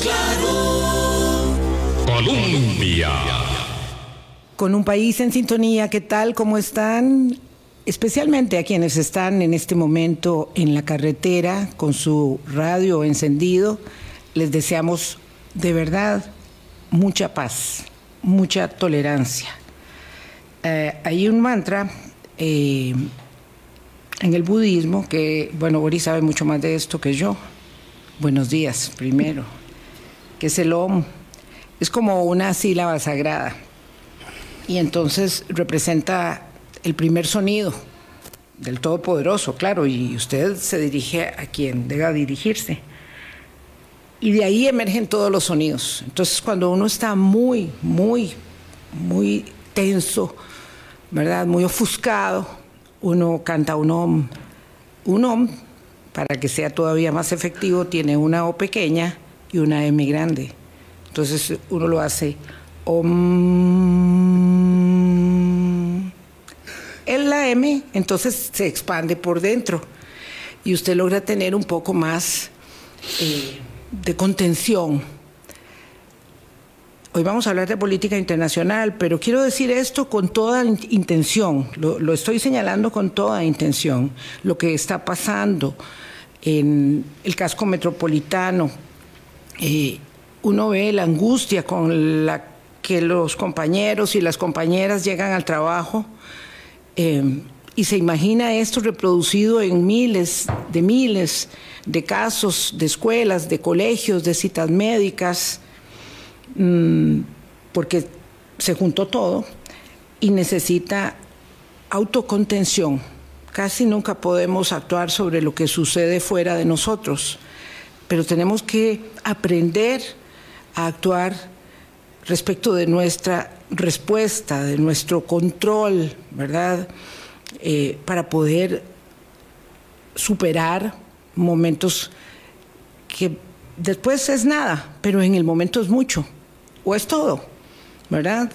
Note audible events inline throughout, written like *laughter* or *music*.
claro. Colombia. Con un país en sintonía, ¿qué tal? ¿Cómo están? Especialmente a quienes están en este momento en la carretera con su radio encendido, les deseamos de verdad mucha paz, mucha tolerancia. Eh, hay un mantra eh, en el budismo que, bueno, Boris sabe mucho más de esto que yo. Buenos días, primero, que es el Om. Es como una sílaba sagrada y entonces representa el primer sonido del Todopoderoso, claro, y usted se dirige a quien deba dirigirse. Y de ahí emergen todos los sonidos. Entonces, cuando uno está muy, muy, muy tenso, ¿verdad? Muy ofuscado, uno canta un om. Un om, para que sea todavía más efectivo, tiene una O pequeña y una M grande. Entonces, uno lo hace. En la M, entonces se expande por dentro y usted logra tener un poco más eh, de contención. Hoy vamos a hablar de política internacional, pero quiero decir esto con toda intención, lo estoy señalando con toda intención, lo que está pasando en el casco metropolitano. Uno ve la angustia con la que los compañeros y las compañeras llegan al trabajo eh, y se imagina esto reproducido en miles de miles de casos de escuelas, de colegios, de citas médicas, mmm, porque se juntó todo y necesita autocontención. Casi nunca podemos actuar sobre lo que sucede fuera de nosotros, pero tenemos que aprender a actuar respecto de nuestra respuesta, de nuestro control, ¿verdad? Eh, para poder superar momentos que después es nada, pero en el momento es mucho, o es todo, ¿verdad?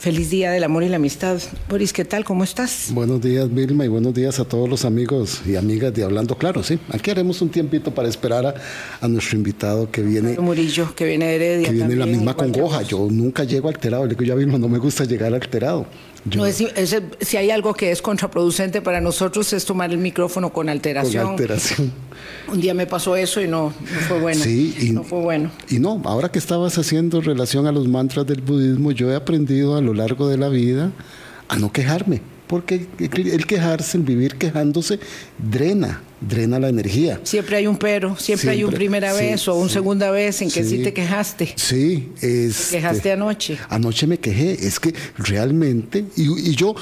Feliz Día del Amor y la Amistad. Boris, ¿qué tal? ¿Cómo estás? Buenos días, Vilma, y buenos días a todos los amigos y amigas de Hablando Claro, sí. Aquí haremos un tiempito para esperar a, a nuestro invitado que viene... Murillo, que viene de Heredia. Que viene también, la misma congoja. Yo nunca llego alterado. Le digo, ya Vilma, no me gusta llegar alterado. Yo- No, es- es- si hay algo que es contraproducente para nosotros es tomar el micrófono con con alteración. alteración. Un día me pasó eso y no, no fue bueno. Sí, y- no fue bueno. Y no, ahora que estabas haciendo relación a los mantras del budismo, yo he aprendido a lo largo de la vida a no quejarme, porque el quejarse, el vivir quejándose, drena, drena la energía. Siempre hay un pero, siempre, hay un primera sí, vez o un sí. segunda vez en que sí, Sí. te quejaste. Sí, es. quejaste anoche. Anoche me quejé. Es que realmente, y, y yo,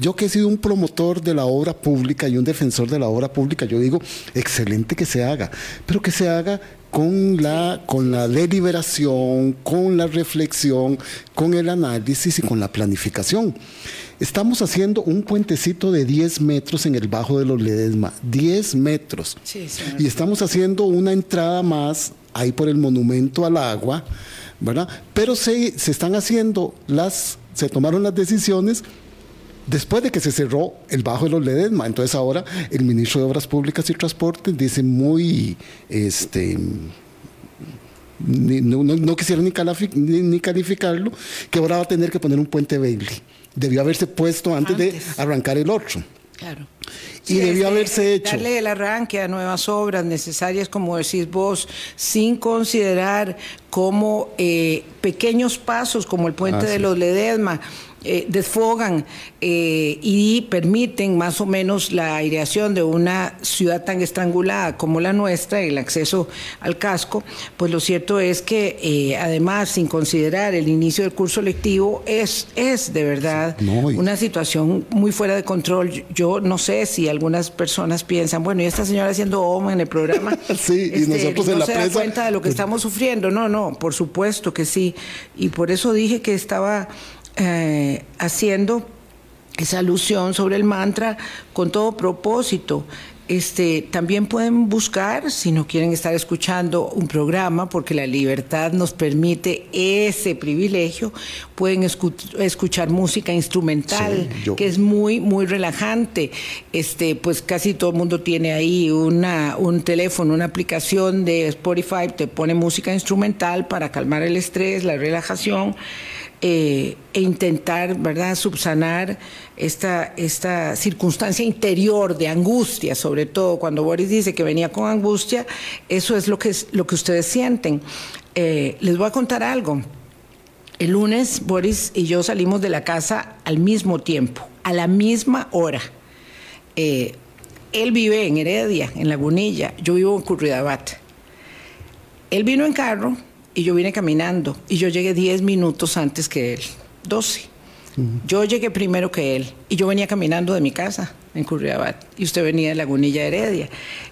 yo que he sido un promotor de la obra pública y un defensor de la obra pública, yo digo, excelente que se haga, pero que se haga con la, con la deliberación, con la reflexión, con el análisis y con la planificación. Estamos haciendo un puentecito de 10 metros en el Bajo de los Ledesma, 10 metros. Sí. Y estamos haciendo una entrada más ahí por el monumento al agua, ¿verdad? Pero se, se están haciendo las, se tomaron las decisiones después de que se cerró el Bajo de los Ledesma. Entonces ahora el ministro de Obras Públicas y Transportes dice muy, este, no, no- no quisiera ni, califi- ni- ni calificarlo, que ahora va a tener que poner un puente Bailey. Debió haberse puesto antes, Antes. de arrancar el otro. Claro. Y debió este, haberse hecho. Darle el arranque a nuevas obras necesarias, como decís vos, sin considerar como eh, pequeños pasos, como el puente Ah, de sí. los Ledesma, eh, desfogan eh, y permiten más o menos la aireación de una ciudad tan estrangulada como la nuestra, el acceso al casco, pues lo cierto es que eh, además, sin considerar el inicio del curso lectivo, es, es de verdad No, y- una situación muy fuera de control. Yo no sé si algunas personas piensan, bueno, y esta señora haciendo OM en el programa, este, *laughs* Sí, y nosotros en no la se da prensa, cuenta de lo que pues- estamos sufriendo. No, no, por supuesto que sí. Y por eso dije que estaba eh, haciendo esa alusión sobre el mantra con todo propósito. Este, también pueden buscar, si no quieren estar escuchando un programa, porque la libertad nos permite ese privilegio, pueden escuchar música instrumental, que es muy, muy relajante. Este, pues casi todo el mundo tiene ahí una, un teléfono, una aplicación de Spotify, te pone música instrumental para calmar el estrés, la relajación. Eh, e intentar, ¿verdad?, subsanar esta, esta circunstancia interior de angustia, sobre todo cuando Boris dice que venía con angustia, eso es lo que, es, lo que ustedes sienten. Eh, les voy a contar algo. El lunes Boris y yo salimos de la casa al mismo tiempo, a la misma hora. Eh, él vive en Heredia, en Lagunilla, yo vivo en Curridabat. Él vino en carro, y yo vine caminando y yo llegué 10 minutos antes que él, 12. Yo llegué primero que él y yo venía caminando de mi casa en Curriabat y usted venía de Lagunilla Heredia.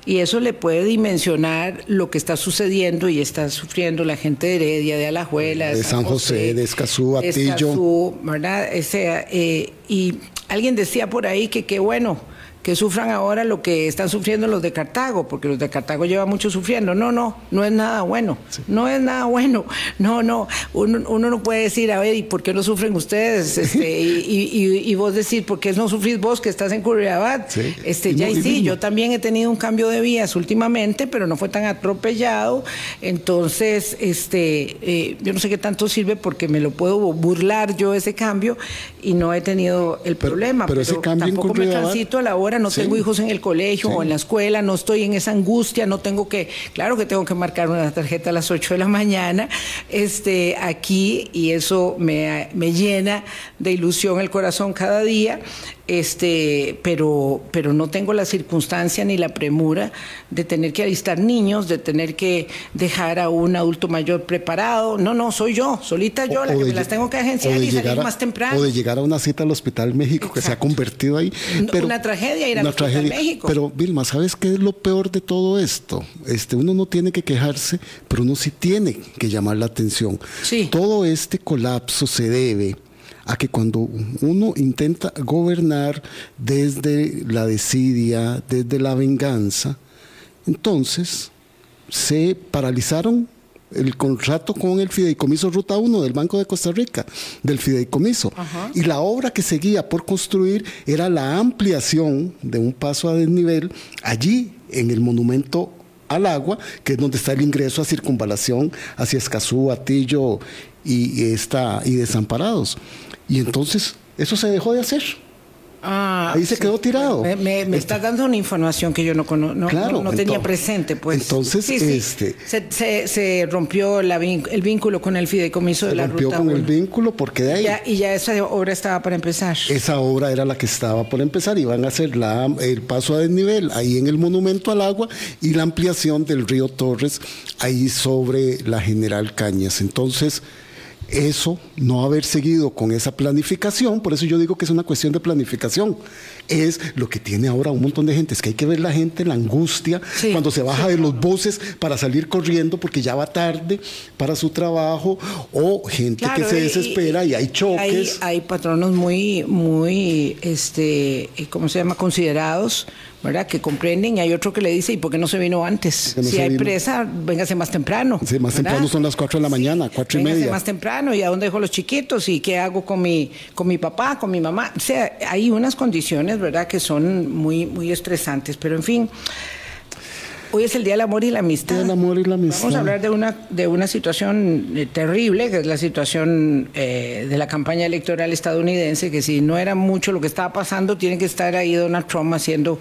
Y eso le puede dimensionar lo que está sucediendo y está sufriendo la gente de Heredia, de Alajuela, de, San José, de Escazú, Atillo. ¿verdad? eh, y alguien decía por ahí que qué bueno que sufran ahora lo que están sufriendo los de Cartago, porque los de Cartago llevan mucho sufriendo. No, no, no es nada bueno. No es nada bueno. *laughs* No, no. Uno, uno, no puede decir, a ver, ¿y por qué no sufren ustedes? *laughs* Este, y, vos decir, ¿por qué no sufrís vos que estás en Curriabat? Este, ya y sí, yo también he tenido un cambio de vías últimamente, pero no fue tan atropellado. Entonces, este, eh, yo no sé qué tanto sirve porque me lo puedo burlar yo ese cambio y no he tenido el problema. Pero, ese cambio tampoco me transito a la hora no tengo hijos en el colegio o en la escuela, no estoy en esa angustia, no tengo que, claro que tengo que marcar una tarjeta a las 8 de la mañana, este, aquí, y eso me, me llena de ilusión el corazón cada día este, pero, pero no tengo la circunstancia ni la premura de tener que alistar niños, de tener que dejar a un adulto mayor preparado. No, no, soy yo, solita yo, la que me las tengo que agenciar y salir más temprano. O de llegar a una cita al Hospital México que se ha convertido ahí. Pero, una tragedia ir al Hospital México. Pero Vilma, ¿sabes qué es lo peor de todo esto? Este, uno no tiene que quejarse, pero uno sí tiene que llamar la atención. Sí. Todo este colapso se debe a que cuando uno intenta gobernar desde la desidia, desde la venganza, entonces se paralizaron el contrato con el fideicomiso Ruta 1 del Banco de Costa Rica, del fideicomiso. Y la obra que seguía por construir era la ampliación de un paso a desnivel allí en el monumento al agua, que es donde está el ingreso a circunvalación hacia Escazú, Atillo y, y Desamparados. Y entonces eso se dejó de hacer. Ah, Ahí se quedó tirado. Me, me, este estás dando una información que yo no, no, no, tenía presente. pues Entonces, Este, se, se, rompió la, el vínculo con el fideicomiso de la ruta. Rompió con el vínculo porque de ahí. y ya esa obra estaba para empezar. Esa obra era la que estaba por empezar. Iban a hacer la, el paso a desnivel ahí en el monumento al agua y la ampliación del río Torres ahí sobre la General Cañas. Entonces eso, no haber seguido con esa planificación, por eso yo digo que es una cuestión de planificación, es lo que tiene ahora un montón de gente, es que hay que ver la gente, la angustia, cuando se baja de los buses para salir corriendo porque ya va tarde para su trabajo, o gente que se desespera y, hay choques. Hay, patronos muy, muy, este, ¿cómo se llama?, considerados ¿verdad? Que comprenden y hay otro que le dice, ¿y por qué no se vino antes? si hay presa, véngase más temprano. Sí, más temprano son las 4 de la mañana, cuatro y media. más temprano, ¿y a dónde dejo los chiquitos? ¿Y qué hago con mi, con mi papá, con mi mamá? O sea, hay unas condiciones, ¿verdad?, que son muy, muy estresantes, pero en fin... Hoy es el Día del Amor y la Amistad. amor y la amistad. Vamos a hablar de una, de una situación eh, terrible, que es la situación eh, de la campaña electoral estadounidense, que si no era mucho lo que estaba pasando, tiene que estar ahí Donald Trump haciendo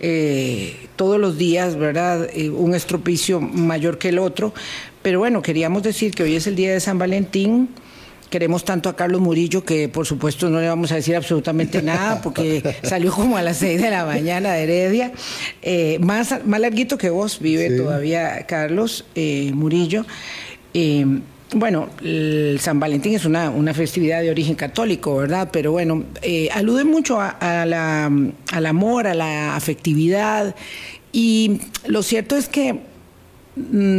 eh, todos los días, ¿verdad? un estropicio mayor que el otro. Pero bueno, queríamos decir que hoy es el Día de San Valentín queremos tanto a Carlos Murillo que por supuesto no le vamos a decir absolutamente nada *laughs* porque salió como a las seis de la mañana de Heredia. Eh, más, más larguito que vos vive todavía Carlos eh, Murillo. Eh, bueno, el San Valentín es una, una, festividad de origen católico, ¿verdad? Pero bueno, alude mucho a, la, al amor, a la afectividad. Y lo cierto es que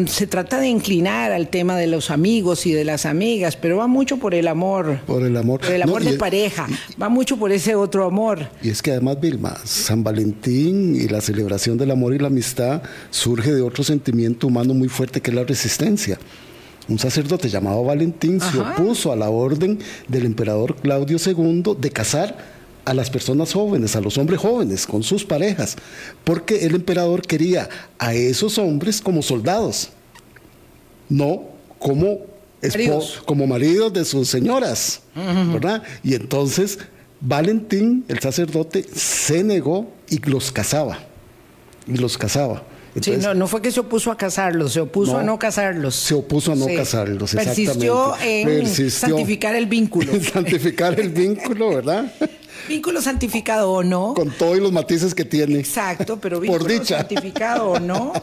se trata de inclinar al tema de los amigos y de las amigas, pero va mucho por el amor. Por el amor. Por el amor de pareja. Va mucho por ese otro amor. Y es que además, Vilma, San Valentín y la celebración del amor y la amistad surge de otro sentimiento humano muy fuerte que es la resistencia. Un sacerdote llamado Valentín se opuso a la orden del emperador Claudio II de casar a las personas jóvenes, a los hombres jóvenes, con sus parejas, porque el emperador quería a esos hombres como soldados, no como maridos, como maridos de sus señoras, ¿verdad? Y entonces Valentín, el sacerdote, se negó y los casaba, y los casaba. sí, no, no fue que se opuso a casarlos, se opuso a no casarlos. Se opuso a no casarlos, exactamente. Persistió *laughs* en santificar el vínculo. Santificar el vínculo, ¿verdad? *laughs* Vínculo santificado o no. Con todos los matices que tiene. Exacto, pero vínculo santificado o no,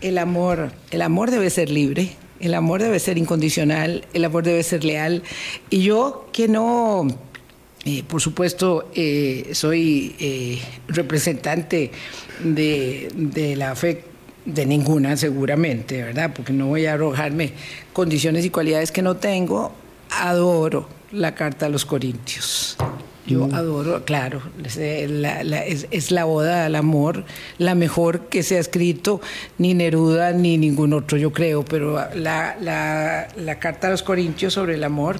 el amor, el amor debe ser libre, el amor debe ser incondicional, el amor debe ser leal. Y yo que no, eh, por supuesto, eh, soy eh, representante de, de la fe de ninguna seguramente, ¿verdad? Porque no voy a arrojarme condiciones y cualidades que no tengo. Adoro la carta a los Corintios. Yo mm. adoro, claro, es, la boda del amor, la mejor que se ha escrito, ni Neruda ni ningún otro, yo creo, pero la, la carta a los Corintios sobre el amor,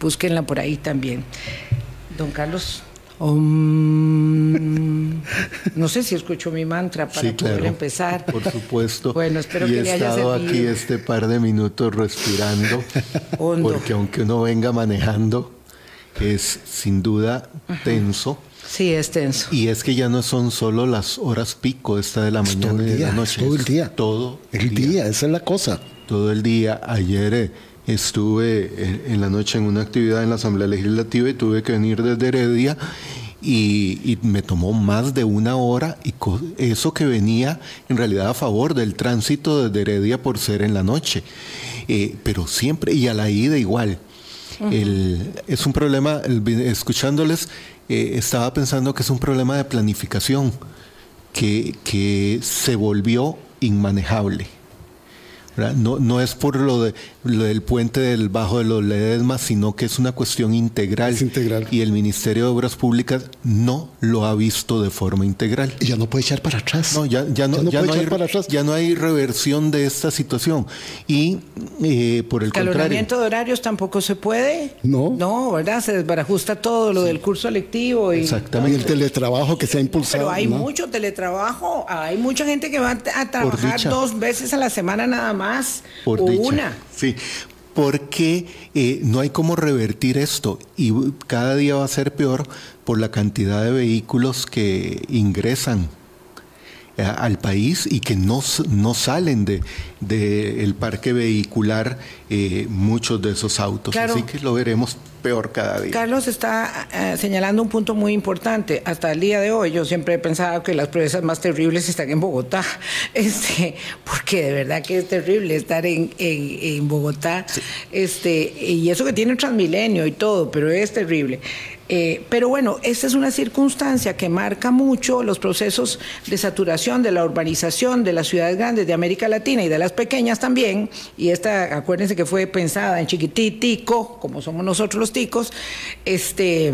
búsquenla por ahí también. Don Carlos. *laughs* no sé si escuchó mi mantra para poder empezar. Por supuesto. Bueno, espero y que he estado aquí este par de minutos respirando, *laughs* porque aunque uno venga manejando, es sin duda tenso. Sí, es tenso. Y es que ya no son solo las horas pico, esta de la mañana y de la noche. Todo el día. Todo el día. esa es la cosa. Todo el día. Ayer eh, estuve en, la noche en una actividad en la Asamblea Legislativa y tuve que venir desde Heredia y, me tomó más de una hora y eso que venía en realidad a favor del tránsito desde Heredia por ser en la noche. Eh, pero siempre, y a la ida igual es un problema, escuchándoles, eh, estaba pensando que es un problema de planificación que, que se volvió inmanejable. No, no es por lo, de, lo del puente del Bajo de los Ledesma, sino que es una cuestión integral. integral. Y el Ministerio de Obras Públicas no lo ha visto de forma integral. Y ya no puede echar para atrás. No, ya, ya no, ya no, hay, para atrás. ya no hay reversión de esta situación. Y eh, por el contrario. de horarios tampoco se puede. No. No, ¿verdad? Se desbarajusta todo lo del curso lectivo. Y, Exactamente. Y el teletrabajo que se ha impulsado. Pero hay mucho teletrabajo. Hay mucha gente que va a trabajar dos veces a la semana nada más por una. Sí, porque eh, no hay cómo revertir esto y cada día va a ser peor por la cantidad de vehículos que ingresan eh, al país y que no, no salen del de, parque vehicular eh, muchos de esos autos. Así que lo veremos peor cada día. Carlos está eh, señalando un punto muy importante. Hasta el día de hoy yo siempre he pensado que las proezas más terribles están en Bogotá, *laughs* este, porque de verdad que es terrible estar en, en, Bogotá, este, y eso que tiene transmilenio y todo, pero es terrible. Eh, pero bueno, esta es una circunstancia que marca mucho los procesos de saturación de la urbanización de las ciudades grandes de América Latina y de las pequeñas también. Y esta, acuérdense que fue pensada en chiquititico, como somos nosotros los ticos, este,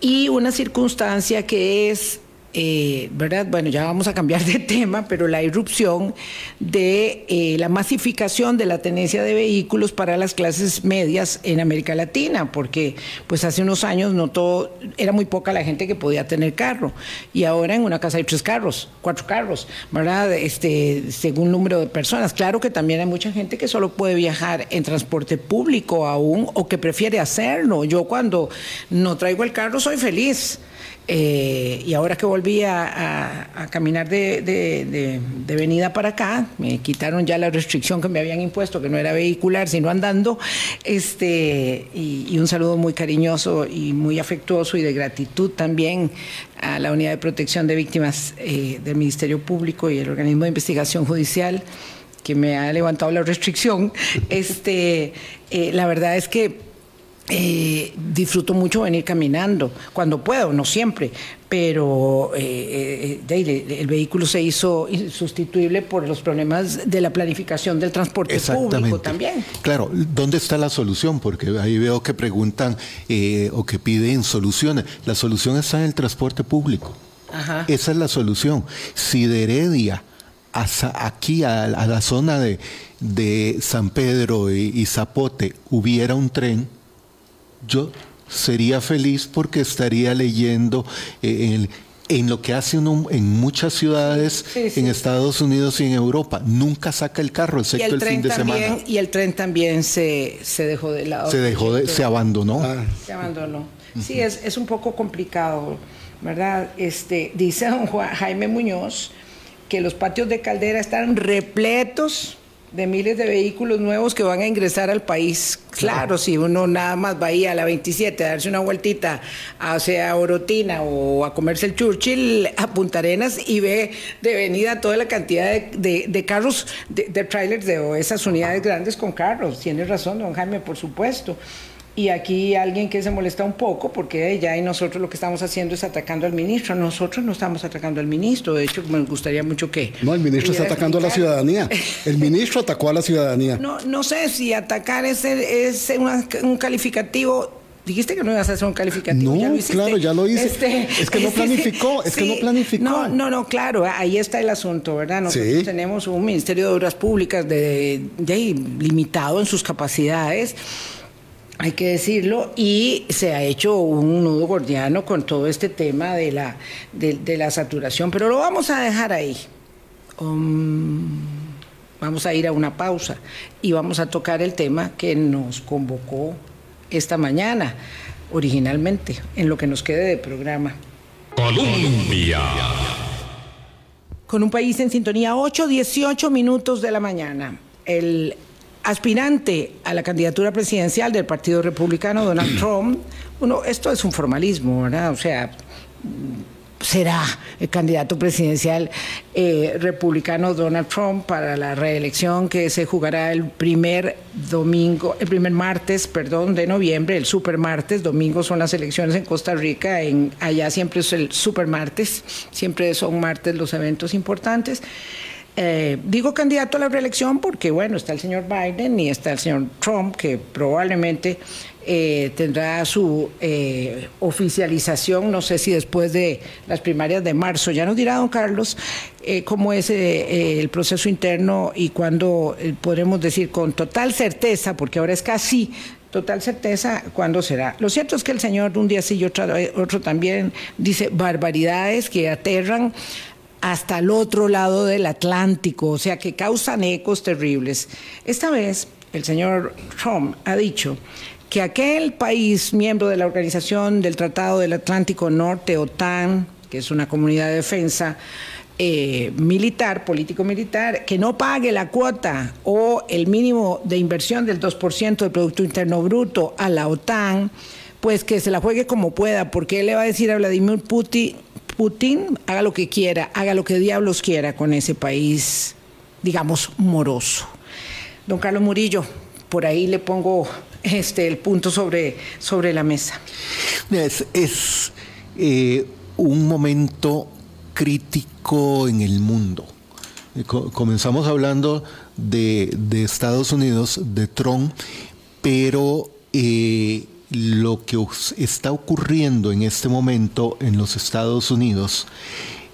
y una circunstancia que es eh, ¿verdad? Bueno, ya vamos a cambiar de *laughs* tema, pero la irrupción de eh, la masificación de la tenencia de vehículos para las clases medias en América Latina, porque pues hace unos años no todo, era muy poca la gente que podía tener carro, y ahora en una casa hay tres carros, cuatro carros, ¿verdad? Este, según número de personas. Claro que también hay mucha gente que solo puede viajar en transporte público aún o que prefiere hacerlo. Yo cuando no traigo el carro soy feliz. Eh, y ahora que volví a, caminar de, venida para acá, me quitaron ya la restricción que me habían impuesto, que no era vehicular, sino andando. Este, y, un saludo muy cariñoso y muy afectuoso y de gratitud también a la Unidad de Protección de Víctimas eh, del Ministerio Público y el Organismo de Investigación Judicial que me ha levantado la restricción. Este, eh, la verdad es que eh, disfruto mucho venir caminando, cuando puedo, no siempre, pero eh, eh, el vehículo se hizo insustituible por los problemas de la planificación del transporte público también. Claro, ¿dónde está la solución? Porque ahí veo que preguntan o que piden soluciones. La solución está en el transporte público. Esa es la solución. Si de Heredia hasta aquí a, la zona de, San Pedro y Zapote hubiera un tren, yo sería feliz porque estaría leyendo eh, en, lo que hace uno en muchas ciudades en Estados Unidos y en Europa. Nunca saca el carro, excepto el, fin de semana. Y el tren también se, dejó de lado. Se dejó de, se abandonó. Ah. Se abandonó. Sí, es, es un poco complicado, ¿verdad? Este, dice don Jaime Muñoz que los patios de Caldera están repletos de miles de vehículos nuevos que van a ingresar al país. Claro, si uno nada más va ahí a la 27 a darse una vueltita hacia Orotina o a comerse el Churchill a Punta Arenas y ve de venida toda la cantidad de, carros, de, de trailers de esas unidades grandes con carros. Tiene razón, don Jaime, por supuesto. Y aquí alguien que se molesta un poco porque ya y nosotros lo que estamos haciendo es atacando al ministro. Nosotros no estamos atacando al ministro, de hecho me gustaría mucho que... No, el ministro está atacando a la ciudadanía. El ministro atacó a la ciudadanía. No, no sé si atacar es, es un calificativo Dijiste que no ibas a hacer un calificativo. No, claro, ya lo hice. Este, es que no planificó, es que no planificó. No, no, no, claro, ahí está el asunto, ¿verdad? Nosotros tenemos un Ministerio de Obras Públicas de, limitado en sus capacidades hay que decirlo, y se ha hecho un nudo gordiano con todo este tema de la, de, la saturación, pero lo vamos a dejar ahí. Um, vamos a ir a una pausa y vamos a tocar el tema que nos convocó esta mañana, originalmente, en lo que nos quede de programa. Colombia. Con un país en sintonía, 8, 18 minutos de la mañana. El aspirante a la candidatura presidencial del Partido Republicano, Donald *clears throat* Trump, uno, esto es un formalismo, ¿verdad? O sea, será el candidato presidencial eh, republicano Donald Trump para la reelección que se jugará el primer domingo, el primer martes, perdón, de noviembre, el super martes, domingo son las elecciones en Costa Rica, en, allá siempre es el super martes, siempre son martes los eventos importantes. Eh, digo candidato a la reelección porque, bueno, está el señor Biden y está el señor Trump, que probablemente eh, tendrá su eh, oficialización, no sé si después de las primarias de marzo. Ya nos dirá don Carlos cómo es el proceso interno y cuándo podremos decir con total certeza, porque ahora es casi total certeza cuándo será. Lo cierto es que el señor un día sí y otro, otro también dice barbaridades que aterran hasta el otro lado del Atlántico, o sea que causan ecos terribles. Esta vez el señor Trump ha dicho que aquel país miembro de la Organización del Tratado del Atlántico Norte, OTAN, que es una comunidad de defensa, eh, militar, político-militar, que no pague la cuota o el mínimo de inversión del 2% del Producto Interno Bruto a la OTAN, pues que se la juegue como pueda, porque él le va a decir a Vladimir Putin Putin haga lo que quiera, haga lo que diablos quiera con ese país, digamos, moroso. Don Carlos Murillo, por ahí le pongo este el punto sobre, sobre la mesa. Es, eh, un momento crítico en el mundo. Eh, comenzamos hablando de, Estados Unidos, de Trump, pero eh, lo que está ocurriendo en este momento en los Estados Unidos,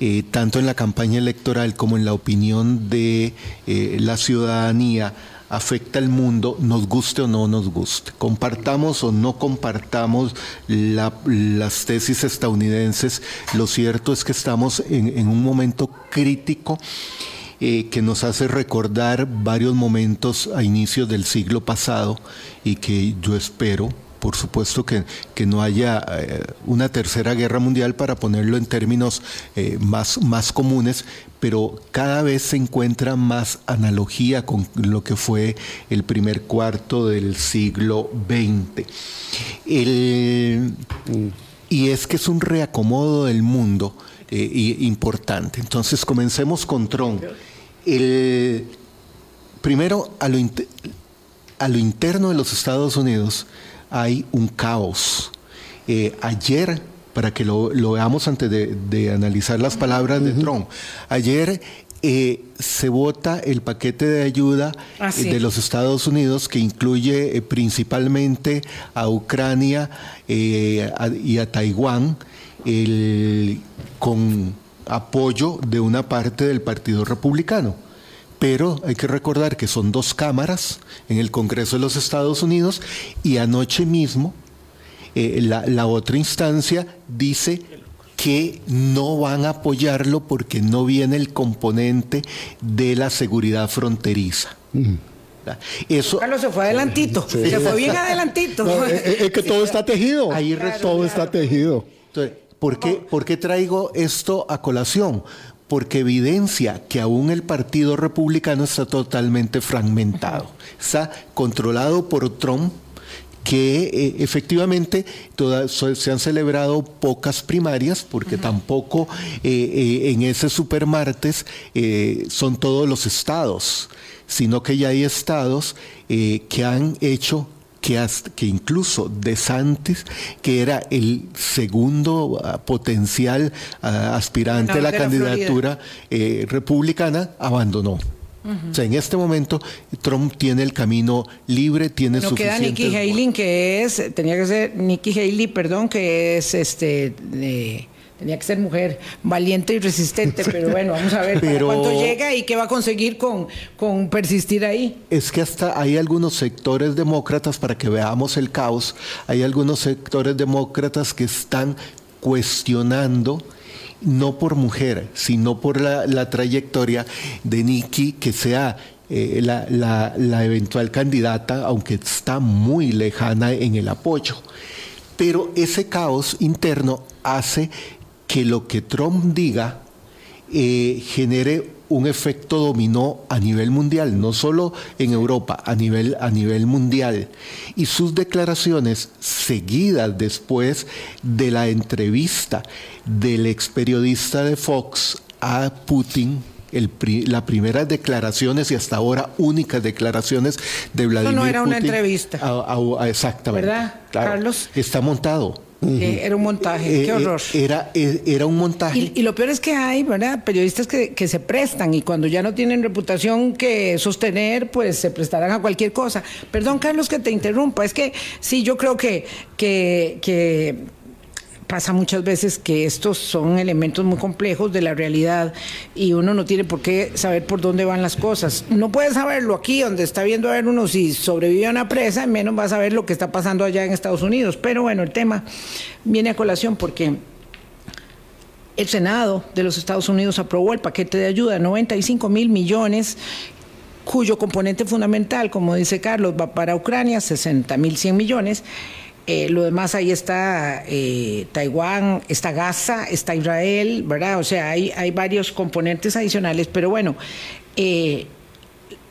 eh, tanto en la campaña electoral como en la opinión de eh, la ciudadanía, afecta al mundo, nos guste o no nos guste. Compartamos o no compartamos las tesis estadounidenses, lo cierto es que estamos en, un momento crítico. Eh, que nos hace recordar varios momentos a inicios del siglo pasado y que yo espero por supuesto que, no haya eh, una tercera guerra mundial para ponerlo en términos eh, más, más comunes, pero cada vez se encuentra más analogía con lo que fue el primer cuarto del siglo XX. y es que es un reacomodo del mundo eh, importante. Entonces comencemos con Trump. primero, a lo, a lo interno de los Estados Unidos, hay un caos. Eh, ayer, para que lo, veamos antes de, analizar las palabras de Trump, ayer eh, se vota el paquete de ayuda ah, de los Estados Unidos que incluye principalmente a Ucrania y a Taiwán con apoyo de una parte del Partido Republicano. Pero hay que recordar que son dos cámaras en el Congreso de los Estados Unidos y anoche mismo eh, la, otra instancia dice que no van a apoyarlo porque no viene el componente de la seguridad fronteriza. Eso, Carlos se fue adelantito, se fue bien adelantito. es, que *laughs* todo está tejido. Ahí todo está tejido. Entonces, ¿Por qué, traigo esto a colación? Porque evidencia que aún el Partido Republicano está totalmente fragmentado. Está controlado por Trump, que eh, efectivamente se han celebrado pocas primarias, porque tampoco eh, eh, en ese supermartes son todos los estados, sino que ya hay estados que han hecho que, que incluso De Santis, que era el segundo ah, potencial ah, aspirante a la, candidatura eh, republicana, abandonó. O sea, en este momento Trump tiene el camino libre, tiene no queda Nikki Haley, que es, tenía que ser Nikki Haley, perdón, que es este de Tenía que ser mujer valiente y resistente, pero bueno, vamos a ver cuánto llega y qué va a conseguir con, con persistir ahí. Es que hasta hay algunos sectores demócratas, para que veamos el caos, hay algunos sectores demócratas que están cuestionando no por mujer, sino por la, trayectoria de Nikki, que sea eh, la, la, eventual candidata, aunque está muy lejana en el apoyo. Pero ese caos interno hace que lo que Trump diga eh, genere un efecto dominó a nivel mundial, no solo en Europa, a nivel, a nivel mundial. Y sus declaraciones seguidas después de la entrevista del ex periodista de Fox a Putin, el las primeras declaraciones y hasta ahora únicas declaraciones de Vladimir Putin. No, no era una entrevista. exactamente. ¿Verdad, Carlos? Está montado. Eh, era un montaje, qué eh, horror. Era, eh, era un montaje. Y, lo peor es que hay, ¿verdad? Periodistas que, que, se prestan y cuando ya no tienen reputación que sostener, pues se prestarán a cualquier cosa. Perdón, Carlos, que te interrumpa. Es que sí, yo creo que, que, que pasa muchas veces que estos son elementos muy complejos de la realidad y uno no tiene por qué saber por dónde van las cosas. No puede saberlo aquí, donde está viendo a ver uno si sobrevive a una presa, menos va a saber lo que está pasando allá en Estados Unidos. Pero bueno, el tema viene a colación porque el Senado de los Estados Unidos aprobó el paquete de ayuda, 95 mil millones cuyo componente fundamental, como dice Carlos, va para Ucrania, 60 mil 100 millones, lo demás ahí está eh, Taiwán, está Gaza, está Israel, ¿verdad? O sea, hay, hay varios componentes adicionales, pero bueno, eh,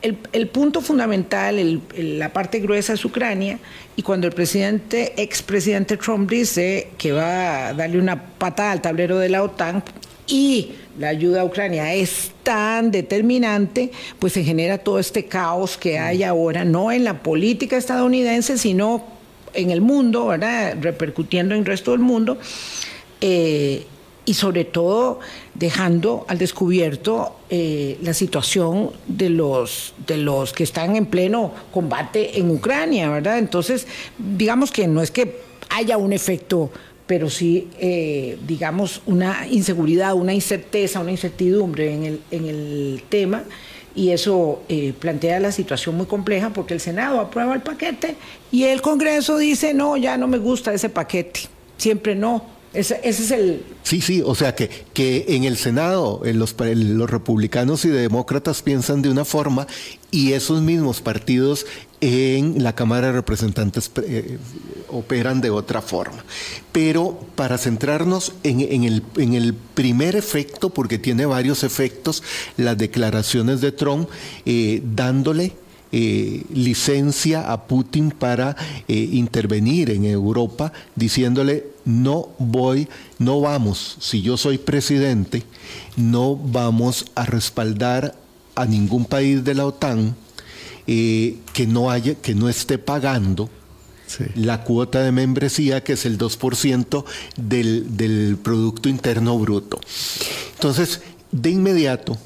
el, punto fundamental, la parte gruesa es Ucrania, y cuando el presidente, expresidente Trump dice que va a darle una patada al tablero de la OTAN y la ayuda a Ucrania es tan determinante, pues se genera todo este caos que hay ahora, no en la política estadounidense, sino en el mundo, ¿verdad? repercutiendo en el resto del mundo, eh, y sobre todo dejando al descubierto eh, la situación de los, de los que están en pleno combate en Ucrania, ¿verdad? Entonces, digamos que no es que haya un efecto pero sí, eh, digamos, una inseguridad, una incerteza, una incertidumbre en el, en el tema y eso eh, plantea la situación muy compleja porque el Senado aprueba el paquete y el Congreso dice, no, ya no me gusta ese paquete, siempre no. Ese, es el... Sí, sí, o sea que, que en el Senado los, los republicanos y demócratas piensan de una forma y esos mismos partidos en la Cámara de Representantes eh, operan de otra forma. Pero para centrarnos en, el, primer efecto, porque tiene varios efectos, las declaraciones de Trump eh, dándole eh, licencia a Putin para intervenir en Europa, diciéndole no voy, no vamos, si yo soy presidente, no vamos a respaldar a ningún país de la OTAN eh, que, no haya, que no esté pagando la cuota de membresía, que es el 2% del, del Producto Interno Bruto. Entonces, de inmediato,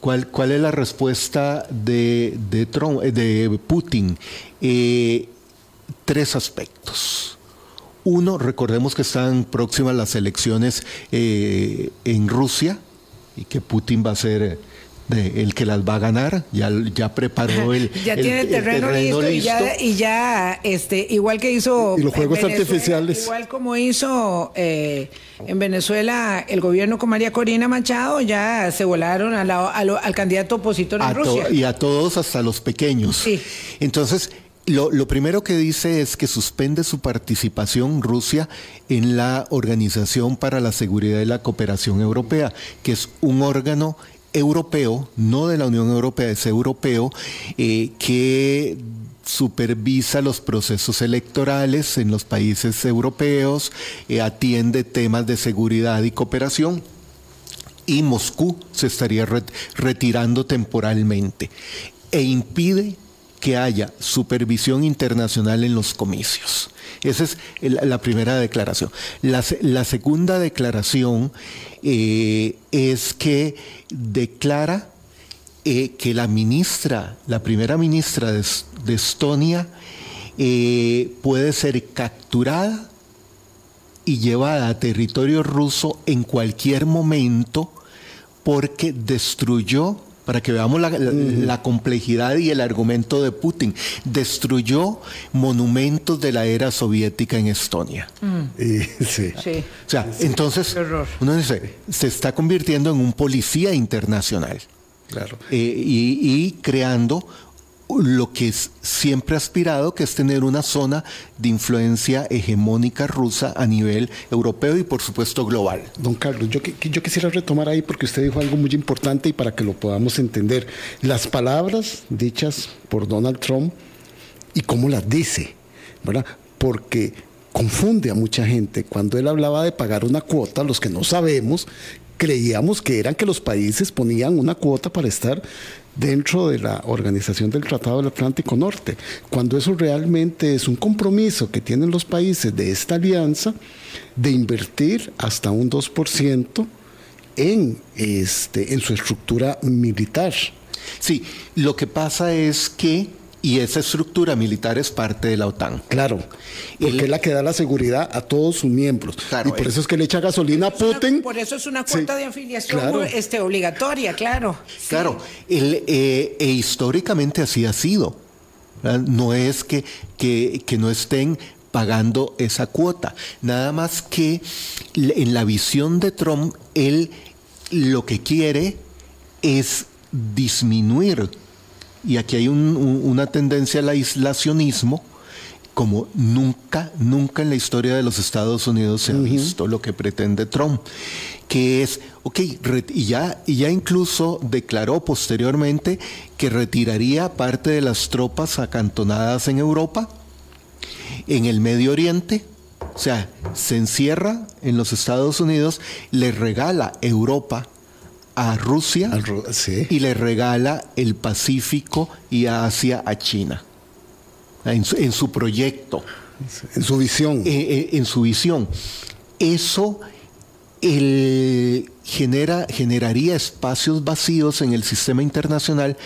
¿Cuál, ¿Cuál, es la respuesta de, de, Trump, de Putin? Eh, tres aspectos. Uno, recordemos que están próximas las elecciones eh, en Rusia y que Putin va a ser el que las va a ganar, ya, ya preparó el, *laughs* ya tiene el terreno, listo, Y, ya, y ya, este, igual que hizo y los juegos artificiales, igual como hizo eh, en Venezuela el gobierno con María Corina Machado, ya se volaron al candidato opositor en Rusia y a todos hasta los pequeños. Sí. Entonces lo, lo, primero que dice es que suspende su participación Rusia en la Organización para la Seguridad y la Cooperación Europea, que es un órgano europeo, no de la Unión Europea, es europeo, eh, que supervisa los procesos electorales en los países europeos, eh, atiende temas de seguridad y cooperación y Moscú se estaría retirando temporalmente e impide que haya supervisión internacional en los comicios. Esa es la primera declaración. La, segunda declaración eh, es que declara eh, que la ministra, la primera ministra de, Estonia, eh, puede ser capturada y llevada a territorio ruso en cualquier momento porque destruyó para que veamos la, complejidad y el argumento de Putin. Destruyó monumentos de la era soviética en Estonia. sí. O sea, entonces uno dice, se está convirtiendo en un policía internacional. Claro. Eh, y, creando lo que siempre ha aspirado, que es tener una zona de influencia hegemónica rusa a nivel europeo y por supuesto global. Don Carlos, yo, yo quisiera retomar ahí porque usted dijo algo muy importante y para que lo podamos entender. Las palabras dichas por Donald Trump y cómo las dice, ¿verdad? Porque confunde a mucha gente. Cuando él hablaba de pagar una cuota, los que no sabemos, creíamos que eran que los países ponían una cuota para estar dentro de la organización del Tratado del Atlántico Norte, cuando eso realmente es un compromiso que tienen los países de esta alianza de invertir hasta un 2% en, este, en su estructura militar. Sí, lo que pasa es que y esa estructura militar es parte de la OTAN. Claro, porque es la que da la seguridad a todos sus miembros. y por eso es que le echa gasolina a Putin. por eso es una cuota de afiliación este, obligatoria, claro. Claro, eh, e históricamente así ha sido. No es que, que, que no estén pagando esa cuota. Nada más que en la visión de Trump, él lo que quiere es disminuir y aquí hay una tendencia al aislacionismo, como nunca, nunca en la historia de los Estados Unidos se ha visto lo que pretende Trump, que es, ok, y ya, y ya incluso declaró posteriormente que retiraría parte de las tropas acantonadas en Europa, en el Medio Oriente, o sea, se encierra en los Estados Unidos, le regala Europa a Rusia y le regala el Pacífico y Asia a China. En su, proyecto. En su visión. Eh, eh, en su visión. Eso genera, generaría espacios vacíos en el sistema internacional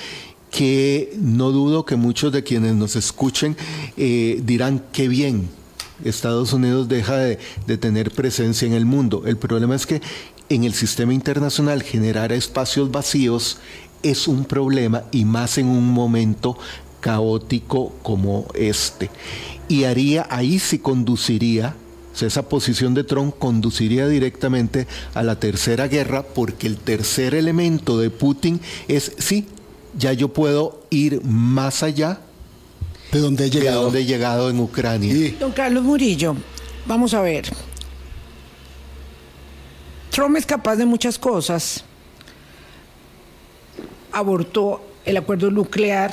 que no dudo que muchos de quienes nos escuchen eh, dirán qué bien. Estados Unidos deja de, de, tener presencia en el mundo. El problema es que en el sistema internacional generar espacios vacíos es un problema y más en un momento caótico como este. Y haría, ahí sí conduciría, esa posición de Trump conduciría directamente a la tercera guerra porque el tercer elemento de Putin es, sí, ya yo puedo ir más allá de donde he llegado, donde he llegado en Ucrania. Don Carlos Murillo, vamos a ver. Trump es capaz de muchas cosas. Abortó el acuerdo nuclear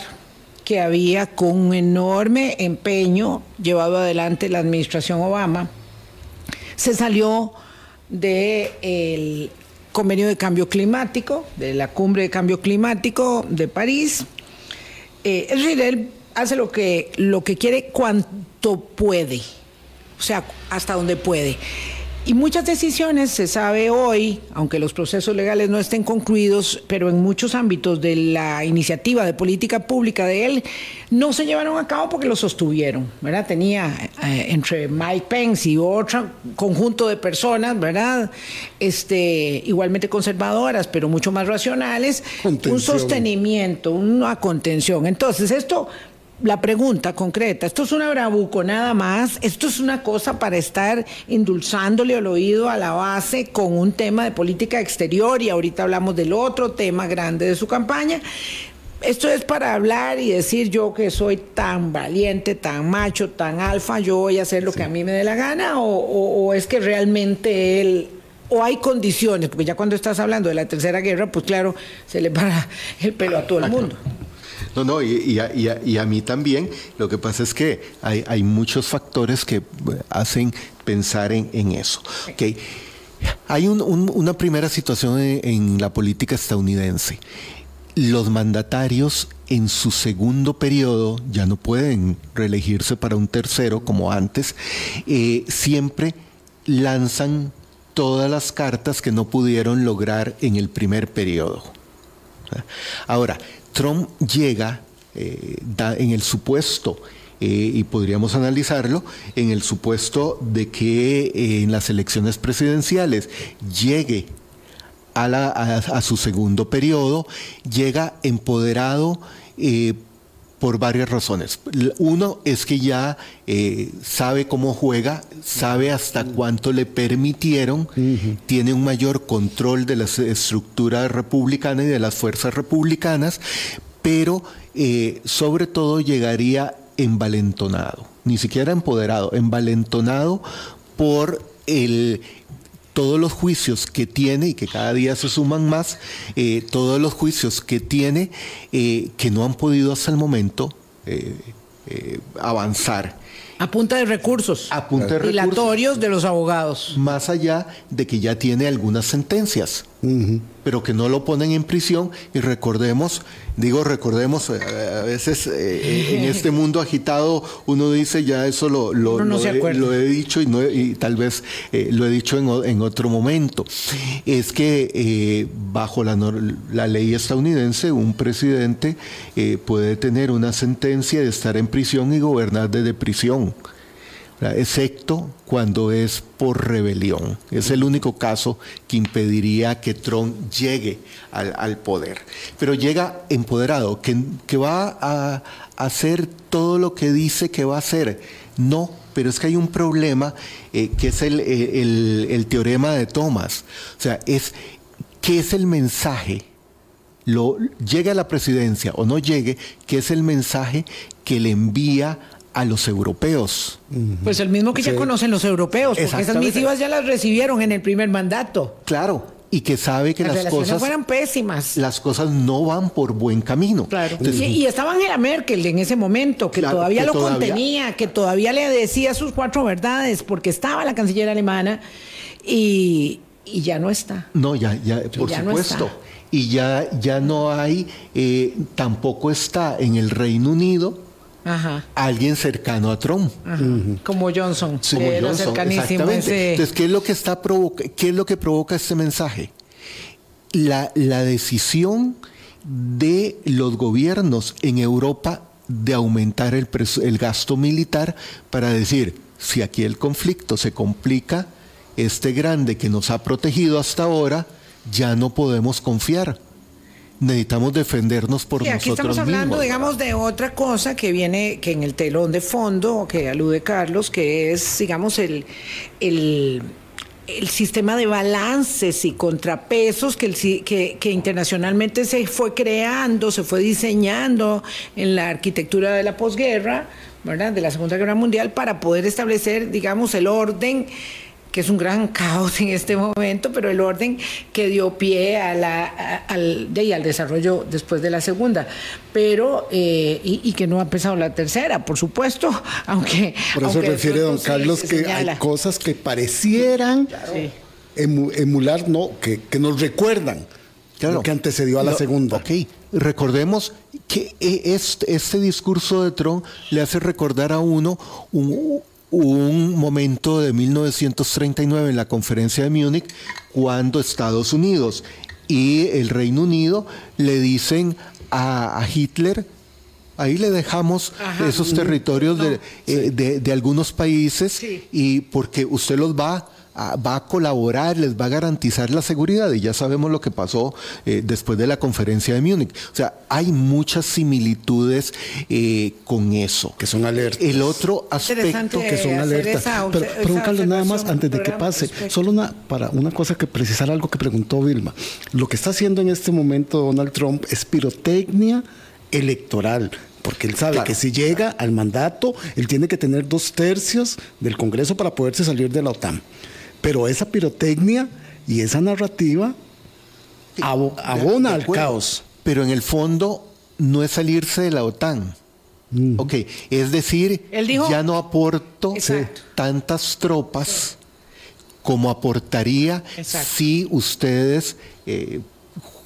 que había con un enorme empeño llevado adelante la administración Obama. Se salió del convenio de cambio climático, de la cumbre de cambio climático de París. Eh, es decir, hace lo que, lo que quiere cuanto puede, o sea, hasta donde puede. Y muchas decisiones se sabe hoy, aunque los procesos legales no estén concluidos, pero en muchos ámbitos de la iniciativa de política pública de él no se llevaron a cabo porque lo sostuvieron, ¿verdad? Tenía eh, entre Mike Pence y otro conjunto de personas, ¿verdad? Este, igualmente conservadoras, pero mucho más racionales, un sostenimiento, una contención. Entonces, esto la pregunta concreta, esto es una bravuco nada más, esto es una cosa para estar endulzándole el oído a la base con un tema de política exterior y ahorita hablamos del otro tema grande de su campaña. Esto es para hablar y decir yo que soy tan valiente, tan macho, tan alfa, yo voy a hacer lo que a mí me dé la gana o, es que realmente él o hay condiciones, porque ya cuando estás hablando de la tercera guerra, pues claro, se le para el pelo a todo el mundo. No, no, y, a, mí también. Lo que pasa es que hay, muchos factores que hacen pensar en, eso. Okay. Hay una primera situación en, la política estadounidense. Los mandatarios en su segundo periodo ya no pueden reelegirse para un tercero como antes. Eh, siempre lanzan todas las cartas que no pudieron lograr en el primer periodo. Ahora, Trump llega eh, en el supuesto, eh, y podríamos analizarlo, en el supuesto de que eh, en las elecciones presidenciales llegue a, su segundo periodo, llega empoderado por varias razones. Uno es que ya sabe cómo juega, sabe hasta cuánto le permitieron, tiene un mayor control de la estructura republicana y de las fuerzas republicanas, pero eh, sobre todo llegaría envalentonado, ni siquiera empoderado, envalentonado por el todos los juicios que tiene y que cada día se suman más, eh, todos los juicios que tiene eh, que no han podido hasta el momento avanzar. A punta de recursos. A punta de dilatorios de los abogados. Más allá de que ya tiene algunas sentencias, pero que no lo ponen en prisión. Y recordemos, digo recordemos, eh, a veces eh, en este mundo agitado uno dice ya eso lo, lo, he, dicho y, no, y tal vez eh, lo he dicho en, otro momento. Es que bajo la, la, ley estadounidense un presidente puede tener una sentencia de estar en prisión y gobernar desde prisión excepto cuando es por rebelión. Es el único caso que impediría que Trump llegue al, poder. Pero llega empoderado, que, va a hacer todo lo que dice que va a hacer. No, pero es que hay un problema eh, que es el, el, teorema de Thomas. O sea, es qué es el mensaje lo, llegue a la presidencia o no llegue, qué es el mensaje que le envía a los europeos. Pues el mismo que ya conocen los europeos, porque esas misivas ya las recibieron en el primer mandato. Claro, y que sabe que las, cosas fueran pésimas. Las cosas no van por buen camino. Claro. y, estaba Angela Merkel en ese momento, que todavía lo contenía, que todavía le decía sus cuatro verdades, porque estaba la canciller alemana y, ya no está. No, ya, ya, por supuesto. y ya, ya no hay, eh, tampoco está en el Reino Unido alguien cercano a Trump. Como Johnson. Como Johnson, exactamente. Entonces, ¿qué es lo que está qué es lo que provoca este mensaje? La, la decisión de los gobiernos en Europa de aumentar el, el gasto militar para decir, si aquí el conflicto se complica, este grande que nos ha protegido hasta ahora, ya no podemos confiar necesitamos defendernos por nosotros aquí estamos hablando, digamos, de otra cosa que viene, que en el telón de fondo, que alude Carlos, que es, digamos, el, el, sistema de balances y contrapesos que, el, que, que internacionalmente se fue creando, se fue diseñando en la arquitectura de la posguerra, ¿verdad? De la Segunda Guerra Mundial, para poder establecer, digamos, el orden que es un gran caos en este momento, pero el orden que dio pie a la, al, de, al desarrollo después de la segunda, pero y, y, que no ha empezado la tercera, por supuesto, *laughs* aunque... Por eso refiere don Carlos que hay cosas que parecieran emular, no, que, que nos recuerdan lo que antecedió a la segunda. Ok, recordemos que este, este, discurso de Trump le hace recordar a uno un, un momento de 1939 en la conferencia de Múnich, cuando Estados Unidos y el Reino Unido le dicen a, Hitler, ahí le dejamos esos territorios de, eh, algunos países y porque usted los va va a colaborar, les va a garantizar la seguridad. Y ya sabemos lo que pasó eh, después de la conferencia de Múnich. O sea, hay muchas similitudes eh, con eso. Que son alertas. El otro aspecto que son alertas. pero, pero Carlos, nada más, antes de que pase, solo una, para una cosa que precisar algo que preguntó Vilma. Lo que está haciendo en este momento Donald Trump es pirotecnia electoral porque él sabe que si llega al mandato, él tiene que tener dos tercios del Congreso para poderse salir de la OTAN. Pero esa pirotecnia y esa narrativa abona al caos. Pero en el fondo no es salirse de la OTAN. Mm. Ok, es decir, ya no aporto tantas tropas como aportaría si ustedes eh,